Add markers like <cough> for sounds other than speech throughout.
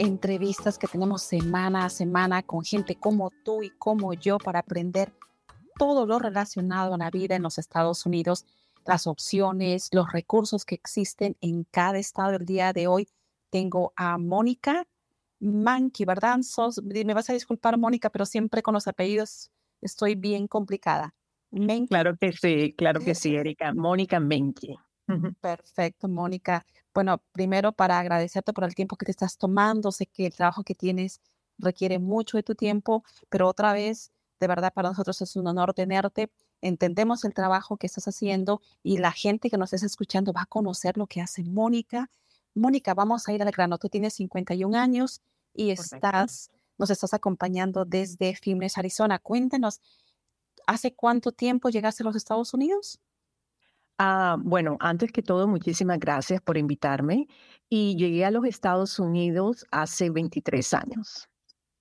entrevistas que tenemos semana a semana con gente como tú y como yo para aprender todo lo relacionado a la vida en los Estados Unidos, las opciones, los recursos que existen en cada estado el día de hoy. Tengo a Mónica Manqui, ¿verdad? me vas a disculpar, Mónica, pero siempre con los apellidos estoy bien complicada. Claro que sí, claro que sí, Erika. <laughs> Mónica Menki. Perfecto, Mónica. Bueno, primero para agradecerte por el tiempo que te estás tomando. Sé que el trabajo que tienes requiere mucho de tu tiempo, pero otra vez, de verdad, para nosotros es un honor tenerte. Entendemos el trabajo que estás haciendo y la gente que nos está escuchando va a conocer lo que hace Mónica. Mónica, vamos a ir al grano. Tú tienes 51 años y estás, nos estás acompañando desde Phoenix, Arizona. Cuéntanos, ¿hace cuánto tiempo llegaste a los Estados Unidos? Ah, bueno, antes que todo, muchísimas gracias por invitarme. Y llegué a los Estados Unidos hace 23 años.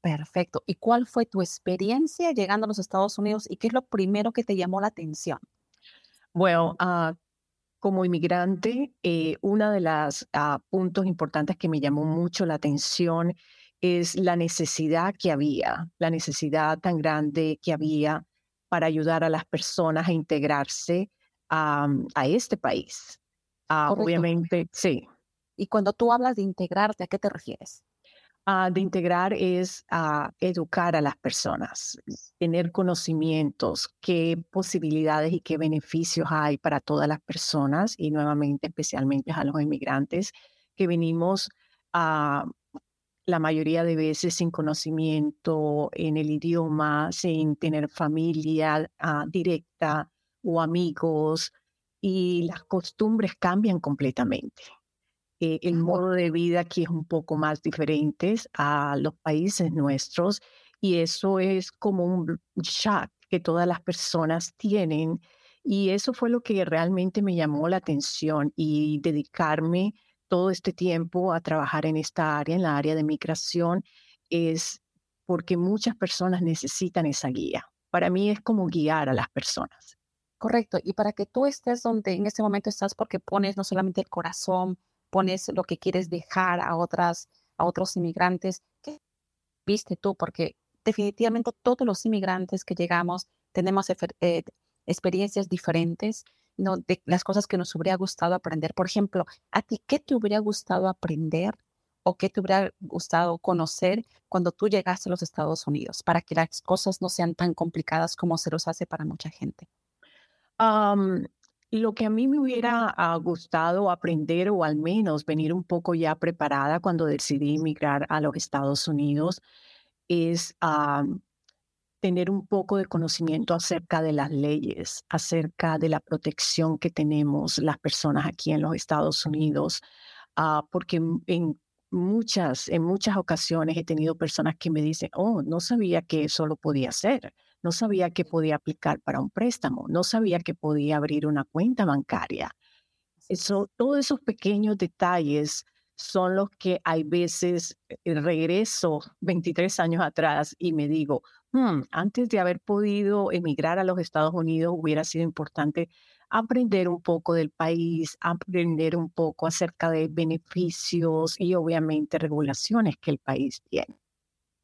Perfecto. ¿Y cuál fue tu experiencia llegando a los Estados Unidos y qué es lo primero que te llamó la atención? Bueno, ah, como inmigrante, eh, uno de los ah, puntos importantes que me llamó mucho la atención es la necesidad que había, la necesidad tan grande que había para ayudar a las personas a integrarse a, este país. Ah, obviamente, sí. Y cuando tú hablas de integrarte, ¿a qué te refieres? Ah, de integrar es a educar a las personas, tener conocimientos, qué posibilidades y qué beneficios hay para todas las personas y nuevamente especialmente a los inmigrantes que venimos a la mayoría de veces sin conocimiento en el idioma, sin tener familia directa, o amigos y las costumbres cambian completamente. Eh, el modo de vida aquí es un poco más diferente a los países nuestros y eso es como un shock que todas las personas tienen y eso fue lo que realmente me llamó la atención y dedicarme todo este tiempo a trabajar en esta área, en la área de migración, es porque muchas personas necesitan esa guía. Para mí es como guiar a las personas. Correcto. Y para que tú estés donde en este momento estás, porque pones no solamente el corazón, pones lo que quieres dejar a otras, a otros inmigrantes. ¿Qué viste tú? Porque definitivamente todos los inmigrantes que llegamos tenemos eh, experiencias diferentes, ¿no? de las cosas que nos hubiera gustado aprender. Por ejemplo, ¿a ti qué te hubiera gustado aprender o qué te hubiera gustado conocer cuando tú llegaste a los Estados Unidos para que las cosas no sean tan complicadas como se los hace para mucha gente? Lo que a mí me hubiera ah, gustado aprender o al menos venir un poco ya preparada cuando decidí emigrar a los Estados Unidos es tener un poco de conocimiento acerca de las leyes, acerca de la protección que tenemos las personas aquí en los Estados Unidos, ah, porque en muchas, en muchas ocasiones he tenido personas que me dicen, oh, no sabía que eso lo podía hacer no sabía que podía aplicar para un préstamo, no sabía que podía abrir una cuenta bancaria. Eso, todos esos pequeños detalles son los que hay veces eh, regreso 23 años atrás y me digo, hmm, antes de haber podido emigrar a los Estados Unidos hubiera sido importante aprender un poco del país, aprender un poco acerca de beneficios y obviamente regulaciones que el país tiene.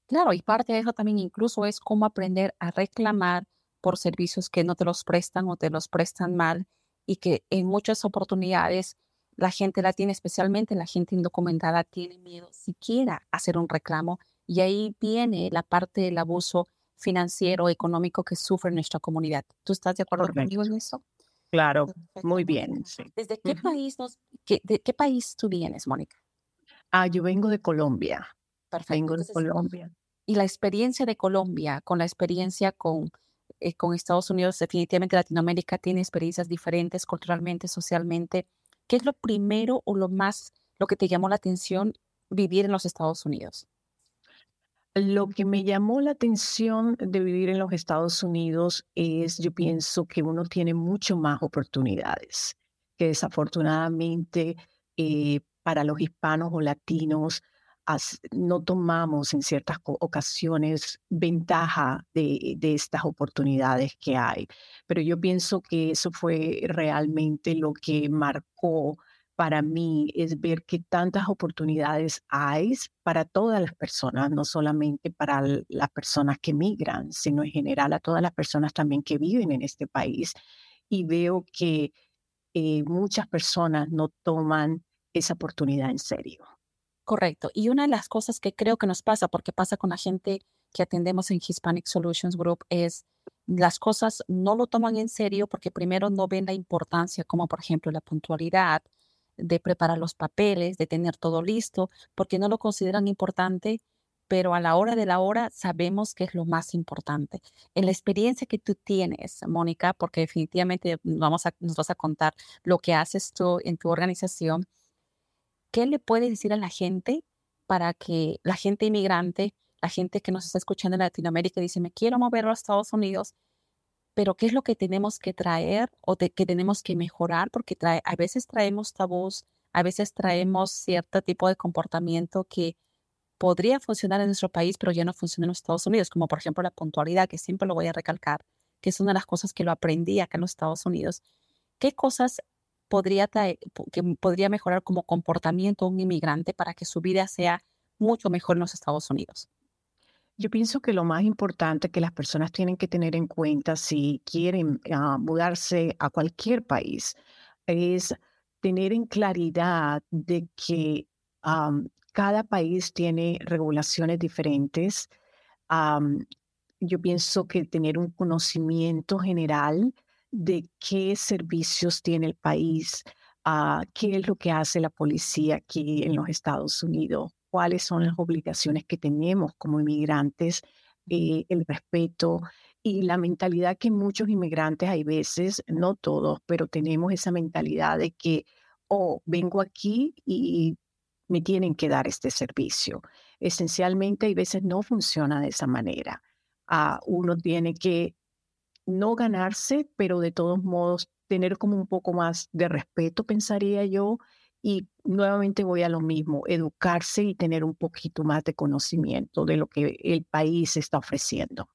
Claro, y parte de eso también incluso es cómo aprender a reclamar por servicios que no te los prestan o te los prestan mal y que en muchas oportunidades la gente la tiene, especialmente la gente indocumentada, tiene miedo siquiera a hacer un reclamo y ahí viene la parte del abuso financiero, económico que sufre nuestra comunidad. ¿Tú estás de acuerdo conmigo en eso? Claro, muy bien. ¿Desde qué país nos, de qué país tú vienes, Mónica? Ah, yo vengo de Colombia. Perfecto. Colombia. Y la experiencia de Colombia con la experiencia con, eh, con Estados Unidos, definitivamente Latinoamérica tiene experiencias diferentes culturalmente, socialmente. ¿Qué es lo primero o lo más, lo que te llamó la atención vivir en los Estados Unidos? Lo que me llamó la atención de vivir en los Estados Unidos es, yo pienso que uno tiene mucho más oportunidades, que desafortunadamente eh, para los hispanos o latinos no tomamos en ciertas ocasiones ventaja de, estas oportunidades que hay. Pero yo pienso que eso fue realmente lo que marcó para mí es ver que tantas oportunidades hay para todas las personas, no solamente para las personas que migran, sino en general a todas las personas también que viven en este país. Y veo que eh, muchas personas no toman esa oportunidad en serio. Correcto. Y una de las cosas que creo que nos pasa, porque pasa con la gente que atendemos en Hispanic Solutions Group, es las cosas no lo toman en serio porque primero no ven la importancia, como por ejemplo la puntualidad, de preparar los papeles, de tener todo listo, porque no lo consideran importante, pero a la hora de la hora sabemos que es lo más importante. En la experiencia que tú tienes, Mónica, porque definitivamente vamos a, nos vas a contar lo que haces tú en tu organización, ¿qué le puedes decir a la gente para que la gente inmigrante, la gente que nos está escuchando en Latinoamérica, dice, me quiero mover a los Estados Unidos, pero qué es lo que tenemos que traer o que tenemos que mejorar, porque a veces traemos tabús, a veces traemos cierto tipo de comportamiento que podría funcionar en nuestro país, pero ya no funciona en los Estados Unidos, como por ejemplo la puntualidad, que siempre lo voy a recalcar, que es una de las cosas que lo aprendí acá en los Estados Unidos. ¿Qué cosas podría, que podría mejorar como comportamiento un inmigrante para que su vida sea mucho mejor en los Estados Unidos? Yo pienso que lo más importante que las personas tienen que tener en cuenta si quieren ah, mudarse a cualquier país es tener en claridad de que cada país tiene regulaciones diferentes. yo pienso que tener un conocimiento general de qué servicios tiene el país, uh, qué es lo que hace la policía aquí en los Estados Unidos, cuáles son las obligaciones que tenemos como inmigrantes, eh, el respeto y la mentalidad que muchos inmigrantes hay veces, no todos, pero tenemos esa mentalidad de que, oh, vengo aquí y me tienen que dar este servicio. Esencialmente, hay veces no funciona de esa manera. Uh, uno tiene que no ganarse, pero de todos modos tener como un poco más de respeto, pensaría yo, y nuevamente voy a lo mismo, educarse y tener un poquito más de conocimiento de lo que el país está ofreciendo.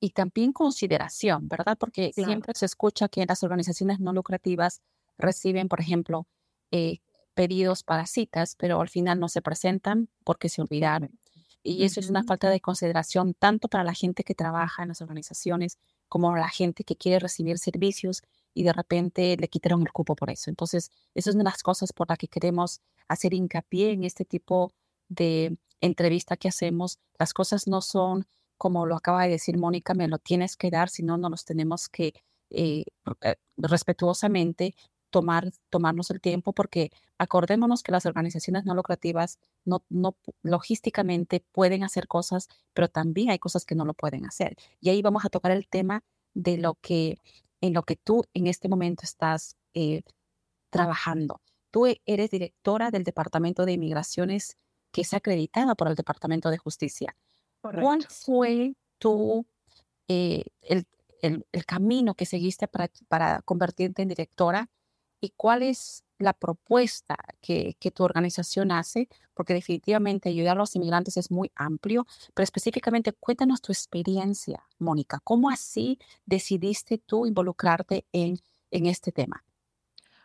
Y también consideración, ¿verdad? Porque siempre se escucha que las organizaciones no lucrativas reciben, por ejemplo, eh, pedidos para citas, pero al final no se presentan porque se olvidaron. Y eso es una falta de consideración tanto para la gente que trabaja en las organizaciones como la gente que quiere recibir servicios y de repente le quitaron el cupo por eso. Entonces, eso es una de las cosas por las que queremos hacer hincapié en este tipo de entrevista que hacemos. Las cosas no son como lo acaba de decir Mónica, me lo tienes que dar, sino no nos tenemos que eh, eh, respetuosamente tomar, tomarnos el tiempo porque acordémonos que las organizaciones no lucrativas no, no logísticamente pueden hacer cosas, pero también hay cosas que no lo pueden hacer. Y ahí vamos a tocar el tema de lo que en lo que tú en este momento estás eh, trabajando. Tú eres directora del Departamento de Inmigraciones que es acreditada por el Departamento de Justicia. ¿Cuál fue tu, eh, el, el, el, camino que seguiste para, para convertirte en directora y cuál es la propuesta que, tu organización hace, porque definitivamente ayudar a los inmigrantes es muy amplio, pero específicamente cuéntanos tu experiencia, Mónica. ¿Cómo así decidiste tú involucrarte en, en este tema?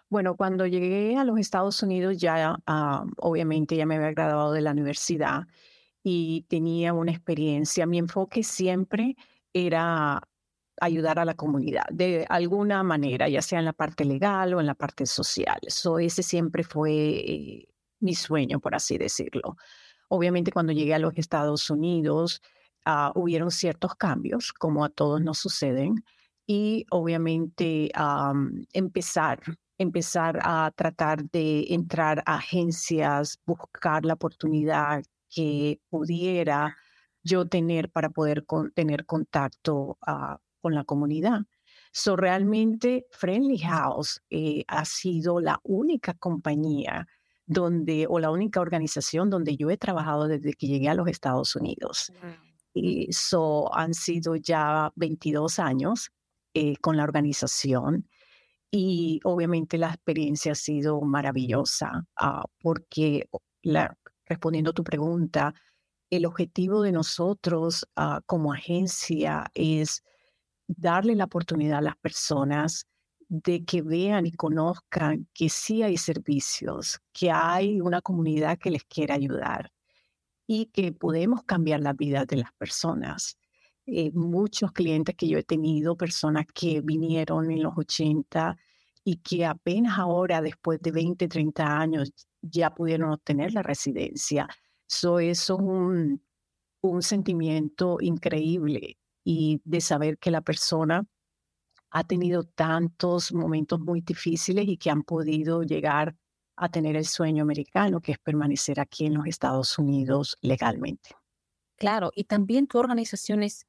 Bueno, cuando llegué a los Estados Unidos ya, ah, obviamente ya me había graduado de la universidad y tenía una experiencia. Mi enfoque siempre era ayudar a la comunidad de alguna manera, ya sea en la parte legal o en la parte social. Eso ese siempre fue eh, mi sueño, por así decirlo. Obviamente cuando llegué a los Estados Unidos, uh, hubieron ciertos cambios, como a todos nos suceden, y obviamente empezar, empezar a tratar de entrar a agencias, buscar la oportunidad que pudiera yo tener para poder tener contacto uh, con la comunidad. So, realmente Friendly House eh, ha sido la única compañía donde, o la única organización donde yo he trabajado desde que llegué a los Estados Unidos. Y eso han sido ya 22 años eh, con la organización y obviamente la experiencia ha sido maravillosa ah, porque, la, respondiendo a tu pregunta, el objetivo de nosotros ah, como agencia es darle la oportunidad a las personas de que vean y conozcan que sí hay servicios, que hay una comunidad que les quiere ayudar y que podemos cambiar la vida de las personas. Eh, muchos clientes que yo he tenido, personas que vinieron en los 80 y que apenas ahora, después de 20, 30 años, ya pudieron obtener la residencia. eso es un sentimiento increíble y de saber que la persona ha tenido tantos momentos muy difíciles y que han podido llegar a tener el sueño americano, que es permanecer aquí en los Estados Unidos legalmente. Claro, y también tu organización es,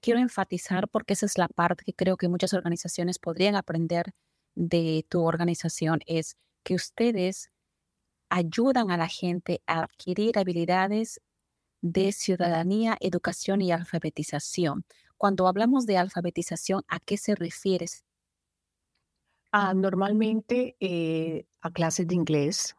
quiero enfatizar porque esa es la parte que creo que muchas organizaciones podrían aprender de tu organización, es que ustedes ayudan a la gente a adquirir habilidades de ciudadanía, educación y alfabetización. Cuando hablamos de alfabetización, ¿a qué se refiere? Ah, normalmente eh, a clases de inglés.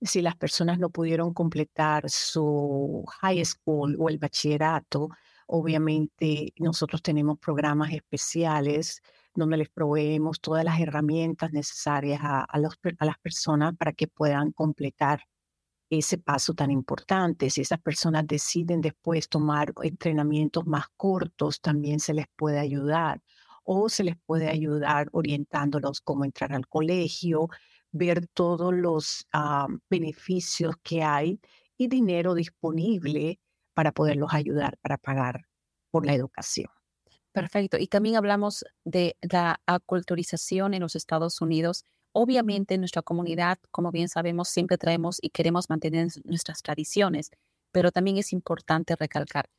Si las personas no pudieron completar su high school o el bachillerato, obviamente nosotros tenemos programas especiales donde les proveemos todas las herramientas necesarias a, a las personas para que puedan completar ese paso tan importante. Si esas personas deciden después tomar entrenamientos más cortos, también se les puede ayudar o se les puede ayudar orientándolos cómo entrar al colegio, ver todos los ah, beneficios que hay y dinero disponible para poderlos ayudar para pagar por la educación. Perfecto. Y también hablamos de la aculturización en los Estados Unidos. Obviamente en nuestra comunidad, como bien sabemos, siempre traemos y queremos mantener nuestras tradiciones, pero también es importante recalcar,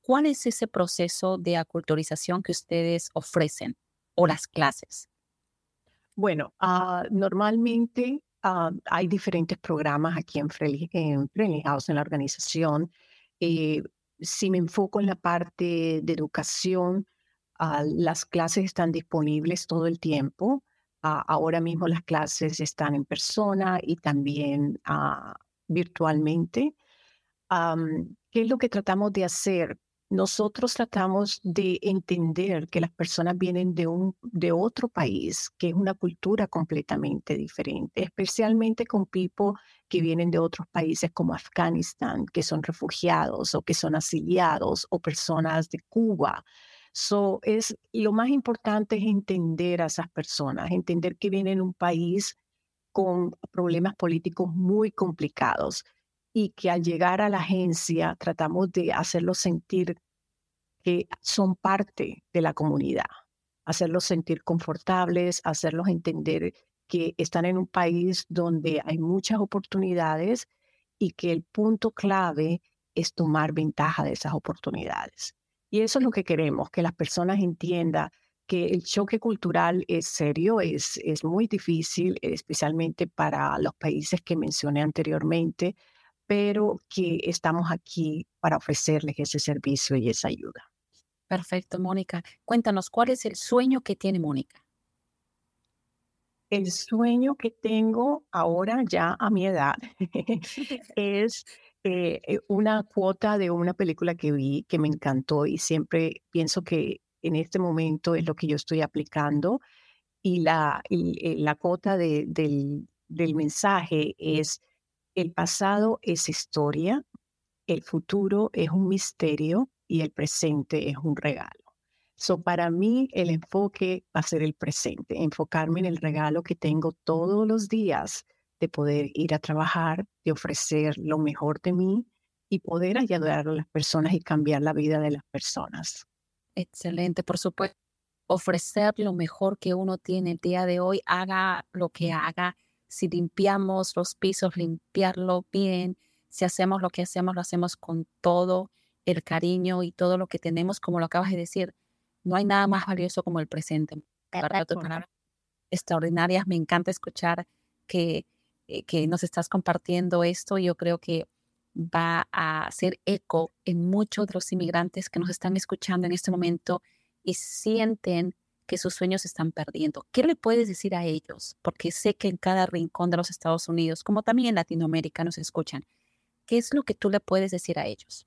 ¿cuál es ese proceso de aculturización que ustedes ofrecen o las clases? Bueno, ah, normalmente ah, hay diferentes programas aquí en Friendly, en House, en la organización. Eh, si me enfoco en la parte de educación, ah, las clases están disponibles todo el tiempo. Ah, ahora mismo las clases están en persona y también ah, virtualmente. ¿Qué es lo que tratamos de hacer? Nosotros tratamos de entender que las personas vienen de, un, de otro país, que es una cultura completamente diferente, especialmente con people que vienen de otros países como Afganistán, que son refugiados o que son asiliados o personas de Cuba So, es, lo más importante es entender a esas personas, entender que vienen un país con problemas políticos muy complicados y que al llegar a la agencia tratamos de hacerlos sentir que son parte de la comunidad, hacerlos sentir confortables, hacerlos entender que están en un país donde hay muchas oportunidades y que el punto clave es tomar ventaja de esas oportunidades. Y eso es lo que queremos, que las personas entiendan que el choque cultural es serio, es, es muy difícil, especialmente para los países que mencioné anteriormente, pero que estamos aquí para ofrecerles ese servicio y esa ayuda. Perfecto, Mónica. Cuéntanos, ¿cuál es el sueño que tiene Mónica? El sueño que tengo ahora ya a mi edad <laughs> <laughs> es eh, eh, una cuota de una película que vi que me encantó y siempre pienso que en este momento es lo que yo estoy aplicando y la, eh, la cuota de, del, del mensaje es el pasado es historia, el futuro es un misterio y el presente es un regalo. So, para mí, el enfoque va a ser el presente, enfocarme en el regalo que tengo todos los días de poder ir a trabajar, de ofrecer lo mejor de mí y poder ayudar a las personas y cambiar la vida de las personas. Excelente, por supuesto. Ofrecer lo mejor que uno tiene el día de hoy, haga lo que haga. Si limpiamos los pisos, limpiarlo bien. Si hacemos lo que hacemos, lo hacemos con todo el cariño y todo lo que tenemos, como lo acabas de decir. No hay nada más valioso como el presente. Extraordinarias. Me encanta escuchar que eh, que nos estás compartiendo esto. Yo creo que va a hacer eco en muchos de los inmigrantes que nos están escuchando en este momento y sienten que sus sueños se están perdiendo. ¿Qué le puedes decir a ellos? Porque sé que en cada rincón de los Estados Unidos, como también en Latinoamérica, nos escuchan. ¿Qué es lo que tú le puedes decir a ellos?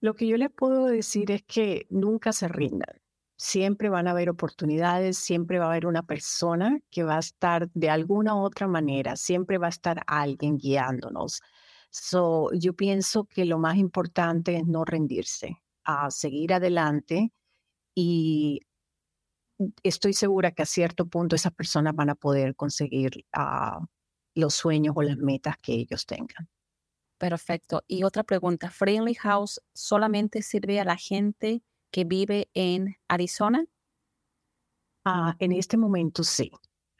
Lo que yo le puedo decir es que nunca se rindan. Siempre van a haber oportunidades, siempre va a haber una persona que va a estar de alguna otra manera, siempre va a estar alguien guiándonos. So, yo pienso que lo más importante es no rendirse, a seguir adelante y estoy segura que a cierto punto esas personas van a poder conseguir ah, los sueños o las metas que ellos tengan. Perfecto. Y otra pregunta, ¿Friendly House solamente sirve a la gente que vive en Arizona? Ah, en este momento sí.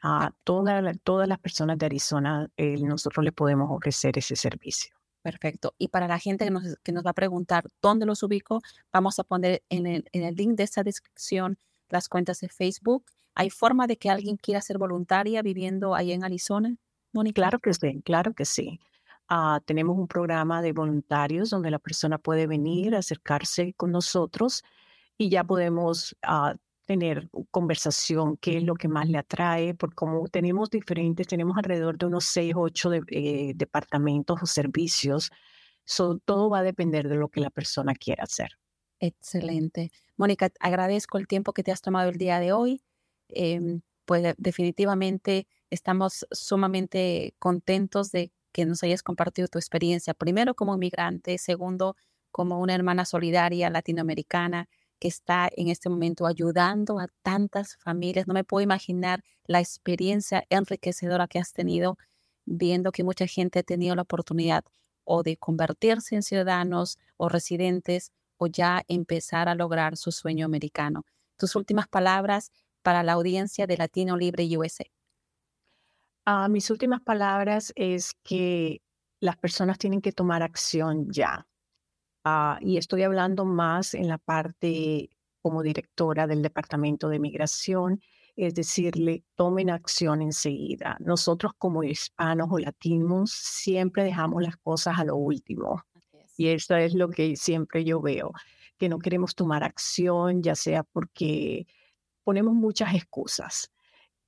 A todas las personas de Arizona, eh, nosotros le podemos ofrecer ese servicio. Perfecto. Y para la gente que nos, que nos va a preguntar dónde los ubico, vamos a poner en el, en el link de esta descripción las cuentas de Facebook. ¿Hay forma de que alguien quiera ser voluntaria viviendo ahí en Arizona? Claro que sí, claro que sí. Ah, tenemos un programa de voluntarios donde la persona puede venir, acercarse con nosotros y ya podemos uh, tener conversación, qué es lo que más le atrae, porque como tenemos diferentes, tenemos alrededor de unos seis ocho eh, departamentos o servicios, todo va a depender de lo que la persona quiera hacer. Excelente. Mónica, agradezco el tiempo que te has tomado el día de hoy. Em, pues definitivamente estamos sumamente contentos de que nos hayas compartido tu experiencia, primero como inmigrante, segundo como una hermana solidaria latinoamericana que está en este momento ayudando a tantas familias. No me puedo imaginar la experiencia enriquecedora que has tenido viendo que mucha gente ha tenido la oportunidad o de convertirse en ciudadanos o residentes o ya empezar a lograr su sueño americano. Tus últimas palabras para la audiencia de Latino Libre USA. Ah, mis últimas palabras es que las personas tienen que tomar acción ya. Ah, y estoy hablando más en la parte como directora del Departamento de Migración, es decirle, tomen acción enseguida. Nosotros como hispanos o latinos siempre dejamos las cosas a lo último. Y eso es lo que siempre yo veo, que no queremos tomar acción, ya sea porque ponemos muchas excusas.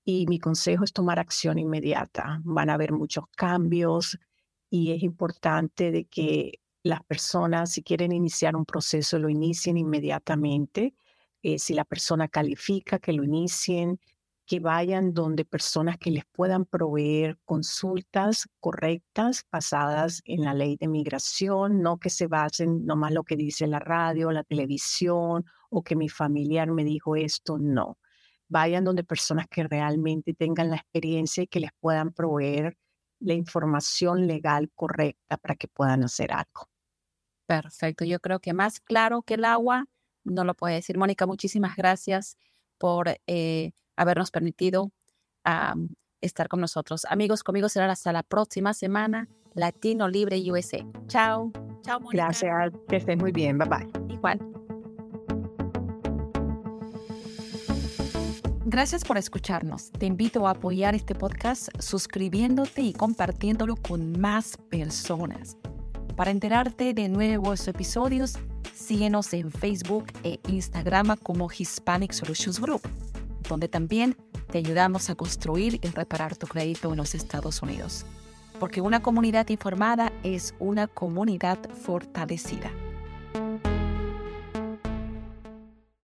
Y mi consejo es tomar acción inmediata. Van a haber muchos cambios y es importante de que las personas, si quieren iniciar un proceso, lo inicien inmediatamente. Eh, si la persona califica, que lo inicien, que vayan donde personas que les puedan proveer consultas correctas basadas en la ley de migración, no que se basen nomás lo que dice la radio, la televisión o que mi familiar me dijo esto, no. Vayan donde personas que realmente tengan la experiencia y que les puedan proveer la información legal correcta para que puedan hacer algo. Perfecto, yo creo que más claro que el agua no lo puede decir. Mónica, muchísimas gracias por eh, habernos permitido estar con nosotros. Amigos, conmigo será hasta la próxima semana. Latino Libre USA. Chao. Chao, Mónica. Gracias, que estés muy bien. Bye bye. Igual. Gracias por escucharnos. Te invito a apoyar este podcast suscribiéndote y compartiéndolo con más personas. Para enterarte de nuevos episodios, síguenos en Facebook e Instagram como Hispanic Solutions Group, donde también te ayudamos a construir y reparar tu crédito en los Estados Unidos. Porque una comunidad informada es una comunidad fortalecida.